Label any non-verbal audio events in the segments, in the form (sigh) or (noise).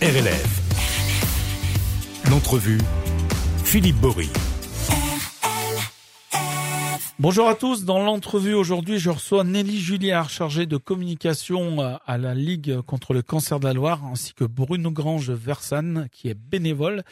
RLF. L'entrevue, Philippe Bory. Bonjour à tous. Dans l'entrevue aujourd'hui, je reçois Nelly Julliard, chargée de communication à la Ligue contre le cancer de la Loire, ainsi que Bruno Grange Versanne, qui est bénévole.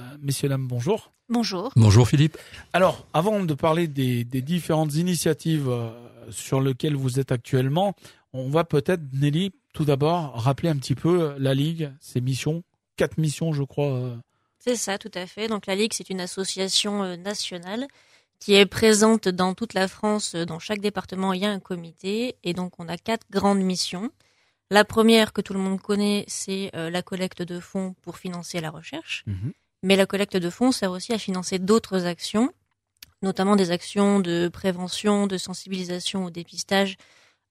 Euh, messieurs, dames, bonjour. Bonjour. Bonjour Philippe. Alors, avant de parler des, des différentes initiatives euh, sur lesquelles vous êtes actuellement, on va peut-être, Nelly, tout d'abord, rappeler un petit peu la Ligue, ses missions. Quatre missions, je crois. C'est ça, tout à fait. Donc la Ligue, c'est une association nationale qui est présente dans toute la France. Dans chaque département, il y a un comité. Et donc, on a quatre grandes missions. La première que tout le monde connaît, c'est euh, la collecte de fonds pour financer la recherche. Mhm. Mais la collecte de fonds sert aussi à financer d'autres actions, notamment des actions de prévention, de sensibilisation au dépistage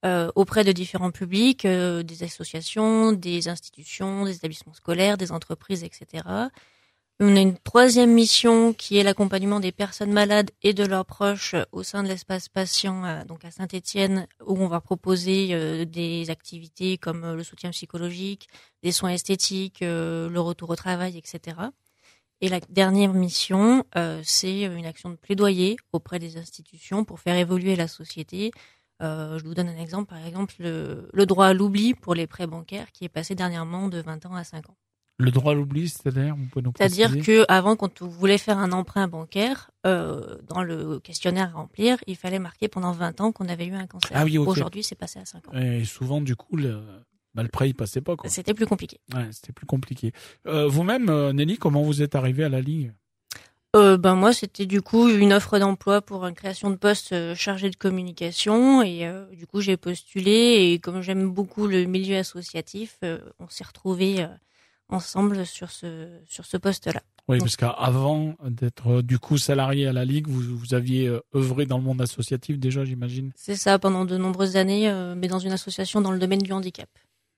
euh, auprès de différents publics, euh, des associations, des institutions, des établissements scolaires, des entreprises, etc. On a une troisième mission qui est l'accompagnement des personnes malades et de leurs proches au sein de l'espace patient, euh, donc à Saint-Étienne, où on va proposer euh, des activités comme euh, le soutien psychologique, des soins esthétiques, le retour au travail, etc. Et la dernière mission, c'est une action de plaidoyer auprès des institutions pour faire évoluer la société. Je vous donne un exemple, par exemple le, le droit à l'oubli pour les prêts bancaires qui est passé dernièrement de 20 ans à 5 ans. Le droit à l'oubli, c'est-à-dire C'est-à-dire que avant, quand vous voulez faire un emprunt bancaire, euh, dans le questionnaire à remplir, il fallait marquer pendant 20 ans qu'on avait eu un cancer. Ah oui, Aujourd'hui, c'est passé à 5 ans. Et souvent, du coup, le, bah, le prêt, il passait pas. C'était plus compliqué. Ouais, c'était plus compliqué. Euh, Vous-même, euh, Nelly, comment vous êtes arrivé à la Ligue euh, ben moi, c'était du coup une offre d'emploi pour une création de poste euh, chargé de communication et euh, du coup j'ai postulé et comme j'aime beaucoup le milieu associatif, on s'est retrouvés ensemble sur ce sur ce poste-là. Oui, parce qu'avant d'être du coup salarié à la Ligue, vous, vous aviez œuvré dans le monde associatif déjà, j'imagine? C'est ça, pendant de nombreuses années, mais dans une association dans le domaine du handicap.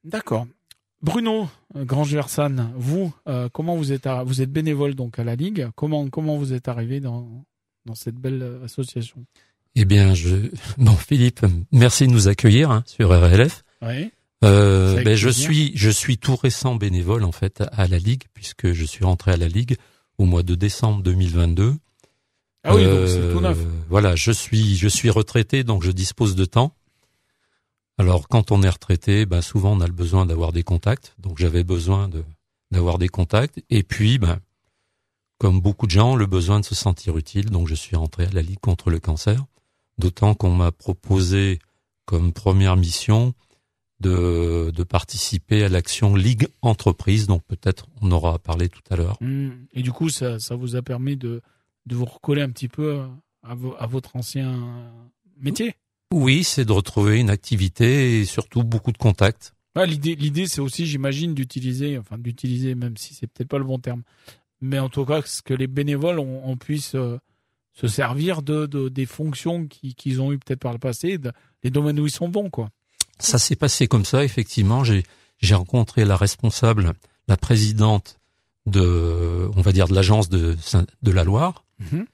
D'accord. Bruno Grange-Versan, vous, comment vous êtes vous êtes bénévole donc à la Ligue Comment comment vous êtes arrivé dans dans cette belle association? Eh bien, je (laughs) bon Philippe, merci de nous accueillir hein, sur RLF. Oui. Euh, ben je suis je suis tout récent bénévole en fait à la ligue puisque je suis rentré à la ligue au mois de décembre 2022. Ah oui, donc c'est tout neuf. Euh, voilà, je suis je suis retraité donc je dispose de temps. Alors quand on est retraité, ben souvent on a le besoin d'avoir des contacts. Donc j'avais besoin d'avoir des contacts et puis ben comme beaucoup de gens, le besoin de se sentir utile. Donc je suis rentré à la ligue contre le cancer. D'autant qu'on m'a proposé comme première mission de, participer à l'action Ligue Entreprise, donc peut-être on aura parlé tout à l'heure. Mmh. Et du coup, ça, ça vous a permis de, vous recoller un petit peu à, à votre ancien métier? Oui, c'est de retrouver une activité et surtout beaucoup de contacts. l'idée, l'idée, c'est aussi, j'imagine, d'utiliser, enfin d'utiliser, même si c'est peut-être pas le bon terme, mais en tout cas, que les bénévoles on, puisse euh, se servir de, de des fonctions qu'ils ont eues peut-être par le passé, de, les domaines où ils sont bons, quoi. Ça s'est passé comme ça, effectivement. J'ai, j'ai rencontré la responsable, la présidente de, on va dire, de l'agence de, de la Loire, mhm.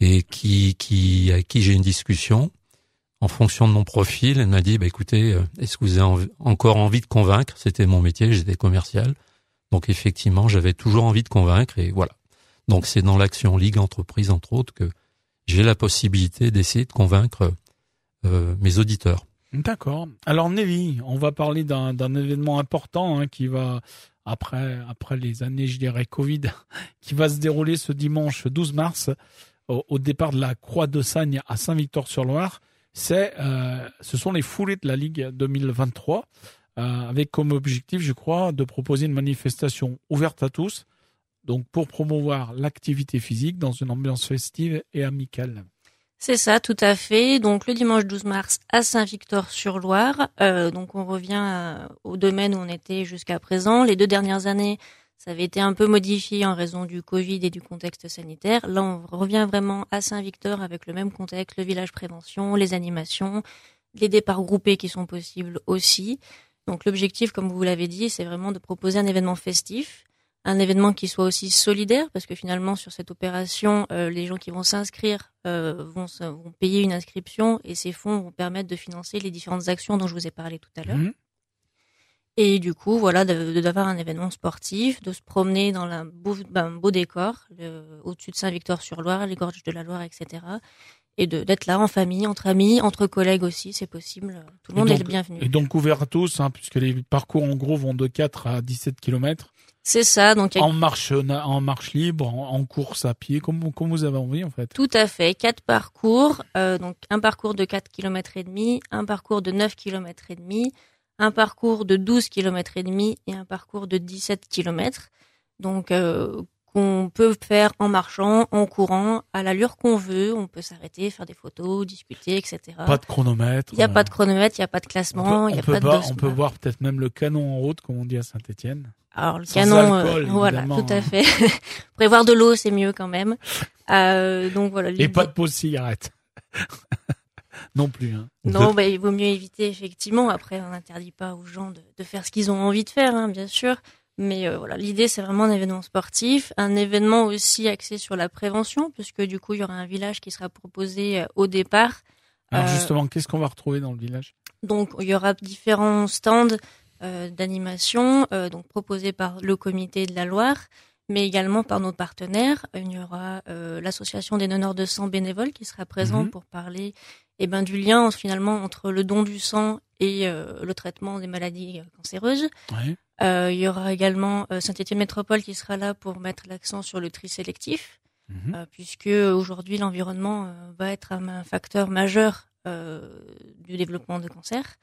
et qui, qui, avec qui j'ai une discussion. En fonction de mon profil, elle m'a dit, bah, écoutez, euh, est-ce que vous avez encore envie de convaincre? C'était mon métier, j'étais commercial. Donc, effectivement, j'avais toujours envie de convaincre et voilà. Donc, c'est dans l'action Ligue Entreprise, entre autres, que j'ai la possibilité d'essayer de convaincre euh, mes auditeurs. D'accord. Alors Nelly, on va parler d'un événement important hein, qui va après après les années, je dirais Covid, (laughs) qui va se dérouler ce dimanche 12 mars au, départ de la Croix de Sagne à Saint-Victor-sur-Loire. C'est euh, ce sont les foulées de la Ligue 2023 euh, avec comme objectif, je crois, de proposer une manifestation ouverte à tous, donc pour promouvoir l'activité physique dans une ambiance festive et amicale. C'est ça, tout à fait. Donc le dimanche 12 mars à Saint-Victor-sur-Loire. Euh, donc on revient au domaine où on était jusqu'à présent. Les deux dernières années, ça avait été un peu modifié en raison du Covid et du contexte sanitaire. Là, on revient vraiment à Saint-Victor avec le même contexte, le village prévention, les animations, les départs groupés qui sont possibles aussi. Donc l'objectif, comme vous l'avez dit, c'est vraiment de proposer un événement festif un événement qui soit aussi solidaire, parce que finalement sur cette opération, euh, les gens qui vont s'inscrire euh, vont, vont, payer une inscription et ces fonds vont permettre de financer les différentes actions dont je vous ai parlé tout à l'heure. Mhm. Et du coup, voilà, d'avoir un événement sportif, de se promener dans un beau, ben, beau décor, au-dessus de Saint-Victor-sur-Loire, les gorges de la Loire, etc. Et d'être là en famille, entre amis, entre collègues aussi, c'est possible. Tout le monde est le bienvenu. Et donc ouvert à tous, hein, puisque les parcours en gros vont de 4 à 17 kilomètres. C'est ça. Donc en marche en marche libre, en, course à pied, comme, comme vous avez envie en fait. Tout à fait. Quatre parcours. Euh, donc un parcours de 4 km et demi, un parcours de 9 km et demi, un parcours de 12 km et demi et un parcours de 17 km. Donc euh, qu'on peut faire en marchant, en courant, à l'allure qu'on veut. On peut s'arrêter, faire des photos, discuter, etc. Pas de chronomètre. Il n'y a pas de chronomètre, il n'y a pas de classement, il n'y a pas de. on peut voir peut-être même le canon en route, comme on dit à Saint-Étienne. Alors le canon, euh, (laughs) voilà, tout à hein. fait. (laughs) Prévoir de l'eau, c'est mieux quand même. Euh, donc voilà. Et pas de pause cigarette. (laughs) non plus. Hein. Non, bah, il vaut mieux éviter effectivement. Après, on n'interdit pas aux gens de, de, faire ce qu'ils ont envie de faire, hein, bien sûr. Mais euh, voilà, l'idée c'est vraiment un événement sportif, un événement aussi axé sur la prévention, puisque du coup il y aura un village qui sera proposé euh, au départ. Alors euh, justement, qu'est-ce qu'on va retrouver dans le village? Donc il y aura différents stands d'animation, donc proposés par le comité de la Loire, mais également par nos partenaires. Il y aura l'association des donneurs de sang bénévoles qui sera présent mhm. pour parler eh ben, du lien finalement entre le don du sang et le traitement des maladies cancéreuses. Ouais. Euh, il y aura également euh, Saint-Étienne Métropole qui sera là pour mettre l'accent sur le tri sélectif, euh, puisque aujourd'hui l'environnement va être un, facteur majeur du développement de cancer.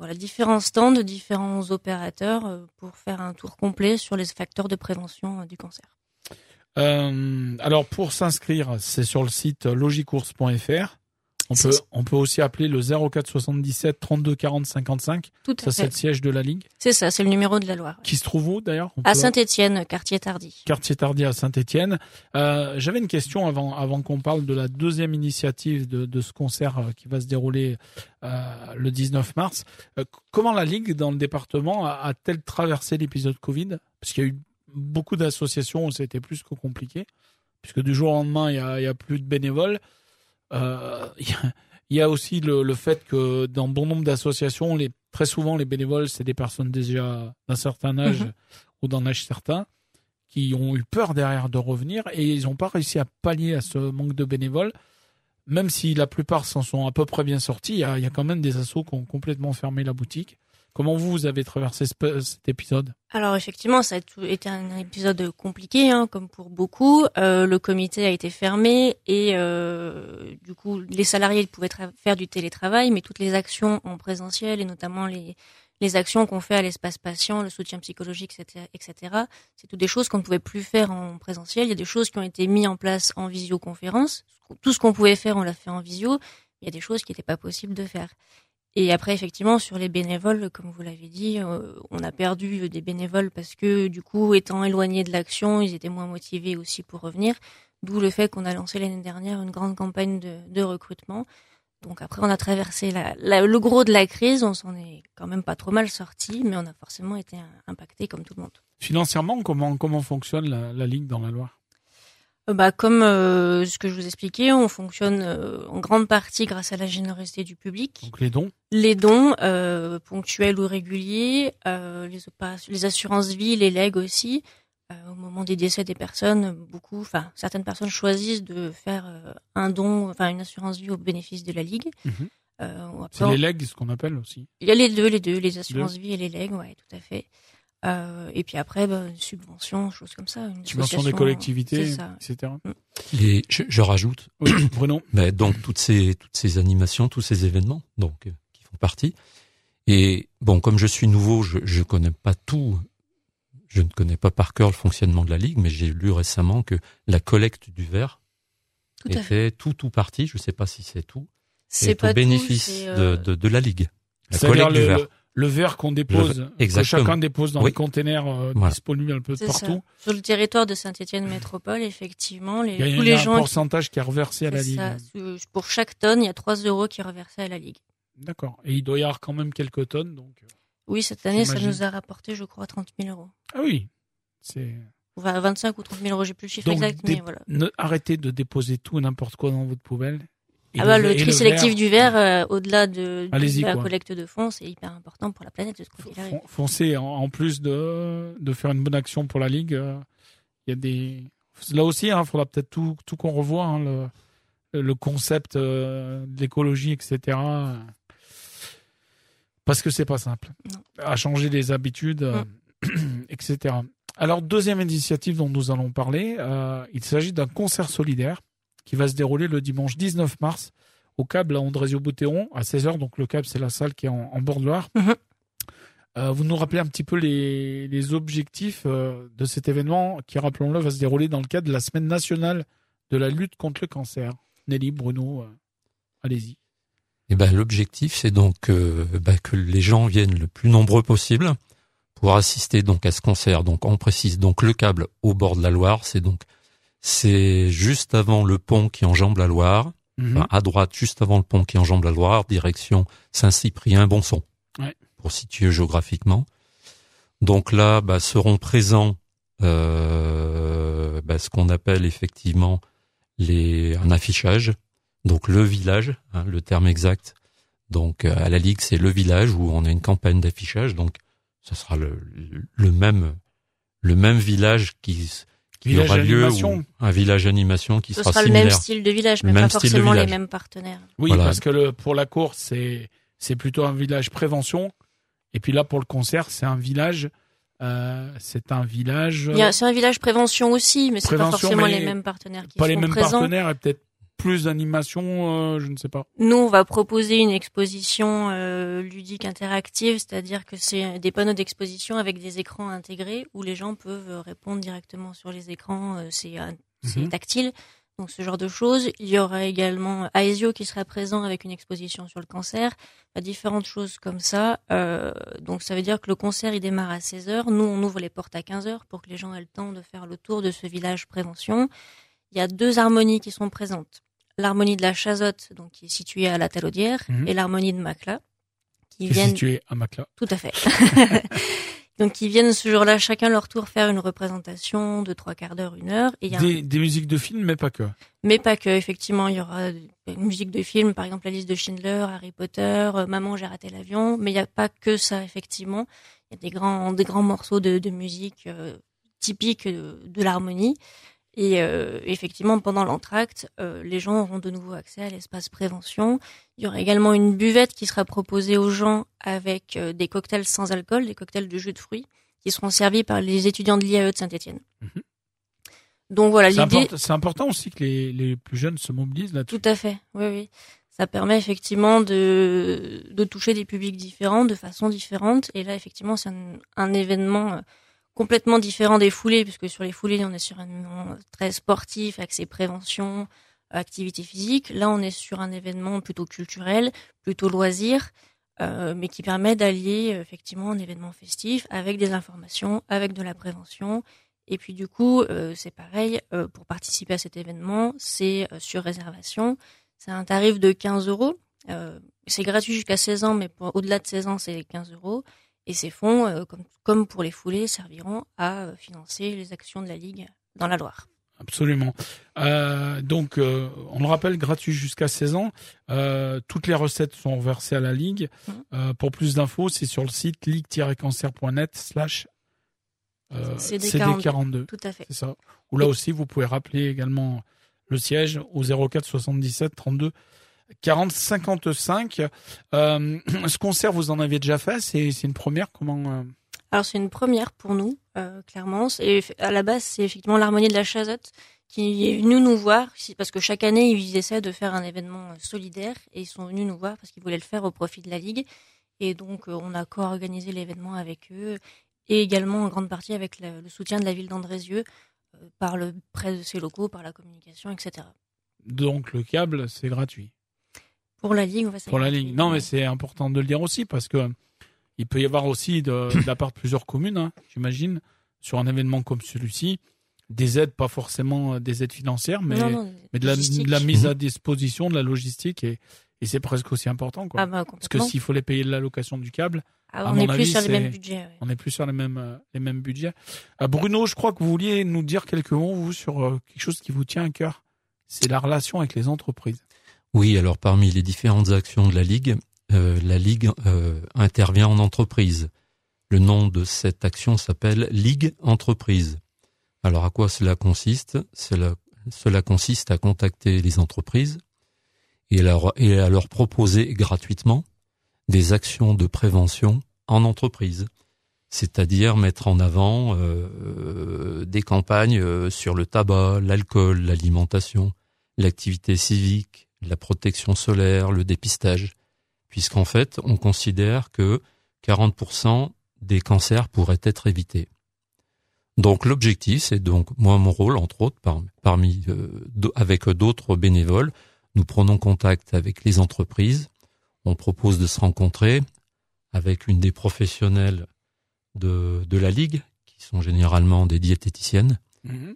Voilà, différents stands, différents opérateurs pour faire un tour complet sur les facteurs de prévention du cancer. alors pour s'inscrire, c'est sur le site logicourse.fr. On peut, on peut aussi appeler le 04 77 32 40 55. Tout à ça, c'est le siège de la Ligue. C'est ça, c'est le numéro de la Loire. Qui se trouve où d'ailleurs À Saint-Étienne, quartier Tardy. Quartier Tardy à Saint-Étienne. Euh, J'avais une question avant, avant qu'on parle de la deuxième initiative de, de ce concert euh, qui va se dérouler euh, le 19 mars. Euh, comment la Ligue dans le département a-t-elle traversé l'épisode Covid? Parce qu'il y a eu beaucoup d'associations où c'était plus que compliqué, puisque du jour au lendemain, il y a, il y a plus de bénévoles. Euh, (laughs) il y a aussi le, le, fait que dans bon nombre d'associations, les, très souvent les bénévoles, c'est des personnes déjà d'un certain âge mhm. ou d'un âge certain qui ont eu peur derrière de revenir et ils n'ont pas réussi à pallier à ce manque de bénévoles. Même si la plupart s'en sont à peu près bien sortis, il y y a quand même des assos qui ont complètement fermé la boutique. Comment vous, avez traversé cet épisode? Alors effectivement, ça a été un épisode compliqué, hein, comme pour beaucoup. Euh, le comité a été fermé et euh, du coup, les salariés pouvaient faire du télétravail, mais toutes les actions en présentiel et notamment les, les actions qu'on fait à l'espace patient, le soutien psychologique, etc. C'est toutes des choses qu'on ne pouvait plus faire en présentiel. Il y a des choses qui ont été mises en place en visioconférence. Tout ce qu'on pouvait faire, on l'a fait en visio. Il y a des choses qui n'étaient pas possibles de faire. Et après, effectivement, sur les bénévoles, comme vous l'avez dit, euh, on a perdu des bénévoles parce que, du coup, étant éloignés de l'action, ils étaient moins motivés aussi pour revenir. D'où le fait qu'on a lancé l'année dernière une grande campagne de, recrutement. Donc après, on a traversé le gros de la crise. On s'en est quand même pas trop mal sorti, mais on a forcément été impacté comme tout le monde. Financièrement, comment comment fonctionne la, Ligue dans la Loire? Bah, comme euh, ce que je vous expliquais, on fonctionne euh, en grande partie grâce à la générosité du public. Donc les dons Les dons, ponctuels ou réguliers, les, les assurances vie, les legs aussi. au moment des décès des personnes, beaucoup, enfin certaines personnes choisissent de faire un don, enfin une assurance vie au bénéfice de la Ligue. Mhm. C'est les legs, ce qu'on appelle aussi. Il y a les deux, les deux, les assurances vie et les legs, ouais, tout à fait. Euh, et puis après, bah, une subvention, choses comme ça. Une subvention des collectivités, etc. Mm. Et je, je rajoute, oui, (coughs) Bruno. Mais donc toutes ces toutes ces animations, tous ces événements, donc euh, qui font partie. Et bon, comme je suis nouveau, je je connais pas tout. Je ne connais pas par cœur le fonctionnement de la ligue, mais j'ai lu récemment que la collecte du verre tout était tout tout partie. Je sais pas si c'est tout. C'est au bénéfice euh, de, de, de la ligue. La collecte du verre le verre qu'on dépose, que chacun dépose dans les containers euh, disponibles un peu partout. Sur le territoire de Saint-Étienne Métropole, effectivement, les, il y a, tous les un pourcentage qui est reversé à la Ligue. Pour chaque tonne, il y a 3 euros qui est reversé à la Ligue. D'accord. Et il doit y avoir quand même quelques tonnes. donc. Euh, oui, cette année, ça nous a rapporté, je crois, 30 000 euros. Ah oui, c'est... 25 ou 30 000 euros, j'ai plus le chiffre exact, mais voilà. arrêtez de déposer tout et n'importe quoi dans votre poubelle ah bah, le tri sélectif du verre, euh, au-delà de, la collecte de fonds, c'est hyper important pour la planète. Foncez, en, plus de, de faire une bonne action pour la Ligue, euh, il y a des... Là aussi, il hein, faudra peut-être tout, tout qu'on revoie, hein, le, le concept euh, de l'écologie, etc. Parce que c'est pas simple. À changer les habitudes, (clears throat) etc. Alors, deuxième initiative dont nous allons parler, il s'agit d'un concert solidaire qui va se dérouler le dimanche 19 mars au câble à Andrésio-Boutéon à 16h. Donc le câble, c'est la salle qui est en, bord de Loire. Mhm. Euh, vous nous rappelez un petit peu les, objectifs euh, de cet événement qui, rappelons-le, va se dérouler dans le cadre de la semaine nationale de la lutte contre le cancer. Nelly, Bruno, euh, allez-y. Eh ben, l'objectif, c'est donc bah, que les gens viennent le plus nombreux possible pour assister donc à ce concert. Donc, on précise donc le câble au bord de la Loire, c'est donc c'est juste avant le pont qui enjambe la Loire, mhm. à droite, juste avant le pont qui enjambe la Loire, direction Saint-Cyprien-Bonson, ouais. pour situer géographiquement. Donc là, bah, seront présents euh, bah, ce qu'on appelle effectivement les un affichage, donc le village, hein, le terme exact. Donc à la ligue, c'est le village où on a une campagne d'affichage. Donc ce sera le, le même le même village qui il y aura lieu un village animation qui Ce sera, sera le même style de village, mais pas forcément les mêmes partenaires. Oui, parce que le, pour la course, c'est c'est plutôt un village prévention, et puis là pour le concert, c'est un village. Euh, c'est un village. C'est un village prévention aussi, mais c'est pas forcément les mêmes partenaires qui pas sont les mêmes présents. partenaires et peut-être plus d'animation, euh, je ne sais pas. Nous, on va proposer une exposition euh, ludique interactive, c'est-à-dire que c'est des panneaux d'exposition avec des écrans intégrés où les gens peuvent répondre directement sur les écrans. Euh, c'est mhm. tactile. Donc ce genre de choses. Il y aura également Aesio qui sera présent avec une exposition sur le cancer, différentes choses comme ça. donc ça veut dire que le concert il démarre à 16h. Nous on ouvre les portes à 15h pour que les gens aient le temps de faire le tour de ce village prévention. Il y a deux harmonies qui sont présentes l'harmonie de la Chazotte, donc qui est située à la Talaudière, mhm. et l'harmonie de Macla, qui, qui viennent située à Macla. Tout à fait. (laughs) donc qui viennent ce jour-là chacun leur tour faire une représentation de trois quarts d'heure, une heure. Et y a des, des, musiques de films, mais pas que. Mais pas que. Effectivement, il y aura une musique de films, par exemple la liste de Schindler, Harry Potter, euh, Maman j'ai raté l'avion. Mais il n'y a pas que ça, effectivement. Il y a des grands, des grands morceaux de, de musique euh, typiques de, de l'harmonie. Et euh, effectivement, pendant l'entracte, euh, les gens auront de nouveau accès à l'espace prévention. Il y aura également une buvette qui sera proposée aux gens avec euh, des cocktails sans alcool, des cocktails de jus de fruits, qui seront servis par les étudiants de l'IAE de Saint-Etienne. Mhm. Donc voilà, l'idée. C'est important aussi que les, les plus jeunes se mobilisent là-dessus. Tout à fait, oui, oui. Ça permet effectivement de, de toucher des publics différents, de façon différente. Et là, effectivement, c'est un, un événement complètement différent des foulées, puisque sur les foulées, on est sur un événement très sportif, accès prévention, activité physique. Là, on est sur un événement plutôt culturel, plutôt loisir, euh, mais qui permet d'allier effectivement un événement festif avec des informations, avec de la prévention. Et puis du coup, euh, c'est pareil, euh, pour participer à cet événement, c'est sur réservation. C'est un tarif de 15 euros. c'est gratuit jusqu'à 16 ans, mais au-delà de 16 ans, c'est 15 euros. Et ces fonds, euh, comme, pour les foulées, serviront à euh, financer les actions de la Ligue dans la Loire. Absolument. Euh, donc, on le rappelle, gratuit jusqu'à 16 ans. toutes les recettes sont versées à la Ligue. Mmh. pour plus d'infos, c'est sur le site ligue-cancer.net slash CD42. Tout à fait. C'est ça. Ou là aussi, vous pouvez rappeler également le siège au 04 77 32 40 55. Euh, (clears throat) ce concert, vous en avez déjà fait? C'est une première? Comment euh? Alors c'est une première pour nous, euh, clairement. Et à la base, c'est effectivement l'harmonie de la Chazotte qui est venu nous voir parce que chaque année ils essaient de faire un événement solidaire et ils sont venus nous voir parce qu'ils voulaient le faire au profit de la ligue. Et donc on a co-organisé l'événement avec eux et également en grande partie avec le, soutien de la ville d'Andrézieux par le prêt de ses locaux, par la communication, etc. Donc le câble, c'est gratuit? Pour la Ligue, on va Pour la Ligue. Non, mais c'est important de le dire aussi parce que il peut y avoir aussi de, de la part de plusieurs communes, hein, j'imagine, sur un événement comme celui-ci, des aides, pas forcément euh, des aides financières, mais, mais de, la, de, la, mise à disposition, de la logistique, et, et c'est presque aussi important. Quoi. Ah bah, parce que s'il faut les payer de l'allocation du câble, ah, on n'est plus sur les mêmes budgets. On n'est plus sur les mêmes, euh, les mêmes budgets. Euh, Bruno, je crois que vous vouliez nous dire quelques mots, vous, sur quelque chose qui vous tient à cœur. C'est la relation avec les entreprises. Oui, alors parmi les différentes actions de la Ligue, euh, la Ligue euh, intervient en entreprise. Le nom de cette action s'appelle Ligue Entreprise. Alors à quoi cela consiste? Cela, consiste à contacter les entreprises et, et à leur proposer gratuitement des actions de prévention en entreprise, c'est-à-dire mettre en avant euh, des campagnes sur le tabac, l'alcool, l'alimentation, l'activité civique, la protection solaire, le dépistage, puisqu'en fait, on considère que 40% des cancers pourraient être évités. Donc l'objectif, c'est donc moi mon rôle, entre autres, parmi euh, avec d'autres bénévoles, nous prenons contact avec les entreprises, on propose de se rencontrer avec une des professionnelles de, de la ligue, qui sont généralement des diététiciennes. Mhm.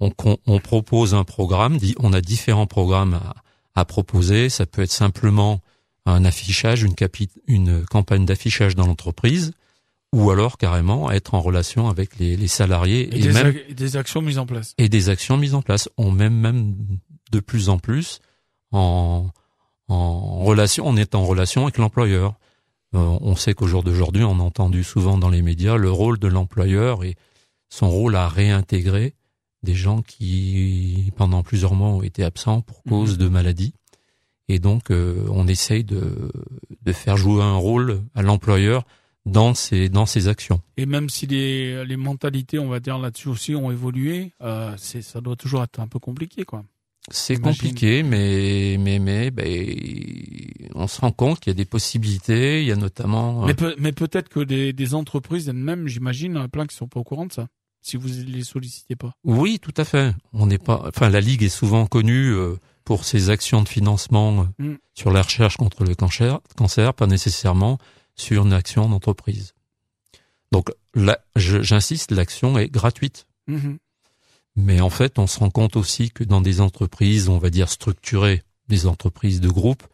On, on, propose un programme, on a différents programmes à, à proposer. Ça peut être simplement un affichage, une, une campagne d'affichage dans l'entreprise, ou alors carrément être en relation avec les, les salariés et, des, même des actions mises en place. Et des actions mises en place. On même même de plus en plus en, en relation, on est en relation avec l'employeur. Euh, on sait qu'au jour d'aujourd'hui, on a entendu souvent dans les médias le rôle de l'employeur et son rôle à réintégrer des gens qui, pendant plusieurs mois, ont été absents pour mhm. cause de maladie. Et donc, euh, on essaye de, de faire jouer un rôle à l'employeur dans ces dans actions. Et même si les, les mentalités, on va dire là-dessus aussi, ont évolué, euh, c'est ça doit toujours être un peu compliqué, quoi. C'est compliqué, mais mais mais ben, on se rend compte qu'il y a des possibilités. Il y a notamment. Mais, peut, mais peut-être que des, des entreprises elles-mêmes, j'imagine, plein qui sont pas au courant de ça si vous les sollicitez pas. Oui, tout à fait. On n'est pas. Enfin, la ligue est souvent connue euh, pour ses actions de financement euh, mm. sur la recherche contre le cancer, cancer, pas nécessairement sur une action d'entreprise. Donc là, j'insiste, l'action est gratuite. Mm-hmm. Mais en fait, on se rend compte aussi que dans des entreprises, on va dire structurées, des entreprises de groupe,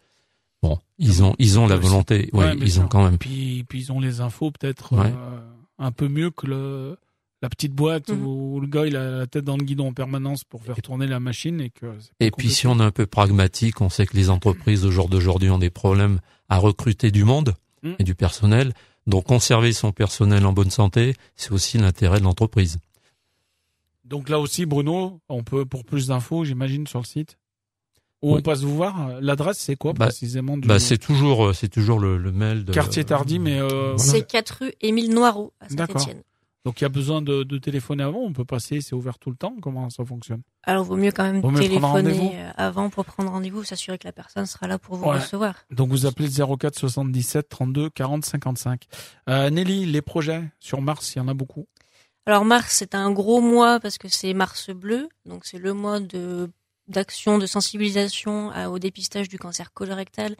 bon, ils ont ils ont la volonté, oui, ils ont quand même. Puis, puis ils ont les infos peut-être euh, un peu mieux que le la petite boîte mhm. où le gars il a la tête dans le guidon en permanence pour faire tourner la machine et que et puis si on est un peu pragmatique on sait que les entreprises au jour d'aujourd'hui ont des problèmes à recruter du monde mhm. et du personnel. Donc conserver son personnel en bonne santé c'est aussi l'intérêt de l'entreprise. Donc là aussi Bruno on peut pour plus d'infos j'imagine sur le site où on passe vous voir. L'adresse, c'est quoi bah, précisément bah, C'est toujours, euh, c'est toujours le, mail de... Quartier Tardy, mais... Euh, c'est 4 rue Émile Noireau, à Saint-Etienne. Donc il y a besoin de, de, téléphoner avant, on peut passer, c'est ouvert tout le temps, comment ça fonctionne? Alors vaut mieux quand même téléphoner euh, avant pour prendre rendez-vous, s'assurer que la personne sera là pour vous recevoir. Donc vous appelez 04 77 32 40 55. Euh, Nelly, les projets sur Mars, il y en a beaucoup? Alors Mars, c'est un gros mois parce que c'est Mars bleu, donc c'est le mois de d'action, de sensibilisation au dépistage du cancer colorectal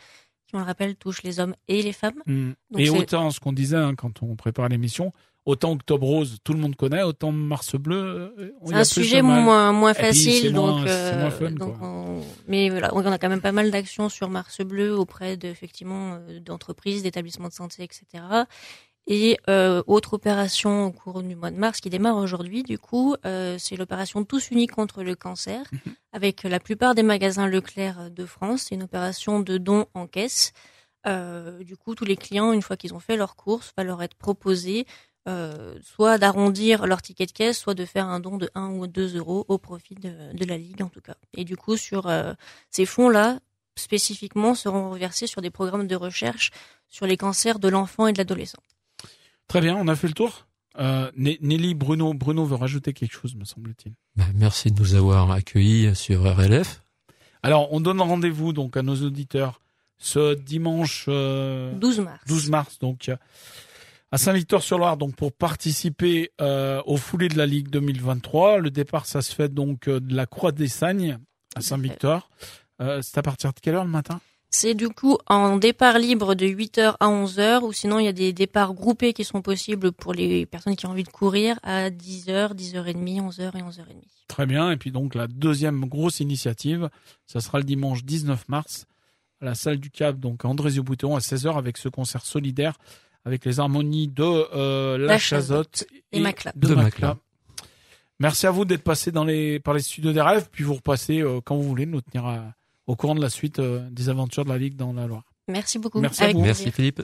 qui, on le rappelle, touche les hommes et les femmes. Mmh. et autant, ce qu'on disait hein, quand on prépare l'émission, autant Octobre Rose, tout le monde connaît, autant Mars Bleu. Euh, c'est un sujet moins moins facile, donc, euh, mais voilà, on a quand même pas mal d'actions sur Mars Bleu auprès de effectivement euh, d'entreprises, d'établissements de santé, etc. Et euh, autre opération au cours du mois de mars qui démarre aujourd'hui, du coup, euh, c'est l'opération Tous Unis contre le cancer, mhm. avec la plupart des magasins Leclerc de France. C'est une opération de dons en caisse. Euh, du coup, tous les clients, une fois qu'ils ont fait leurs courses, va leur être proposé euh, soit d'arrondir leur ticket de caisse, soit de faire un don de 1 ou 2 euros au profit de, de la Ligue en tout cas. Et du coup, sur euh, ces fonds-là, spécifiquement, seront reversés sur des programmes de recherche sur les cancers de l'enfant et de l'adolescent. Très bien, on a fait le tour. Euh, Nelly, Bruno, Bruno veut rajouter quelque chose, me semble-t-il. Bah, merci de nous avoir accueillis sur RLF. Alors, on donne rendez-vous donc à nos auditeurs ce dimanche 12 mars. 12 mars, donc à Saint-Victor-sur-Loire donc pour participer euh, aux foulées de la Ligue 2023. Le départ, ça se fait donc euh, de la Croix des Sagnes à Saint-Victor. Euh, c'est à partir de quelle heure le matin? C'est du coup en départ libre de 8h à 11h ou sinon il y a des départs groupés qui sont possibles pour les personnes qui ont envie de courir à 10h, 10h30, 11h et 11h30. Très bien. Et puis donc la deuxième grosse initiative, ça sera le dimanche 19 mars à la salle du Cap, donc à André-Boutéon à 16h avec ce concert solidaire avec les harmonies de euh, La, Chazotte et, Macla. de, Macla. Merci à vous d'être passé dans les par les studios des rêves, puis vous repassez euh, quand vous voulez nous tenir au courant de la suite des aventures de la Ligue dans la Loire. Merci beaucoup. Merci à vous. Merci Philippe.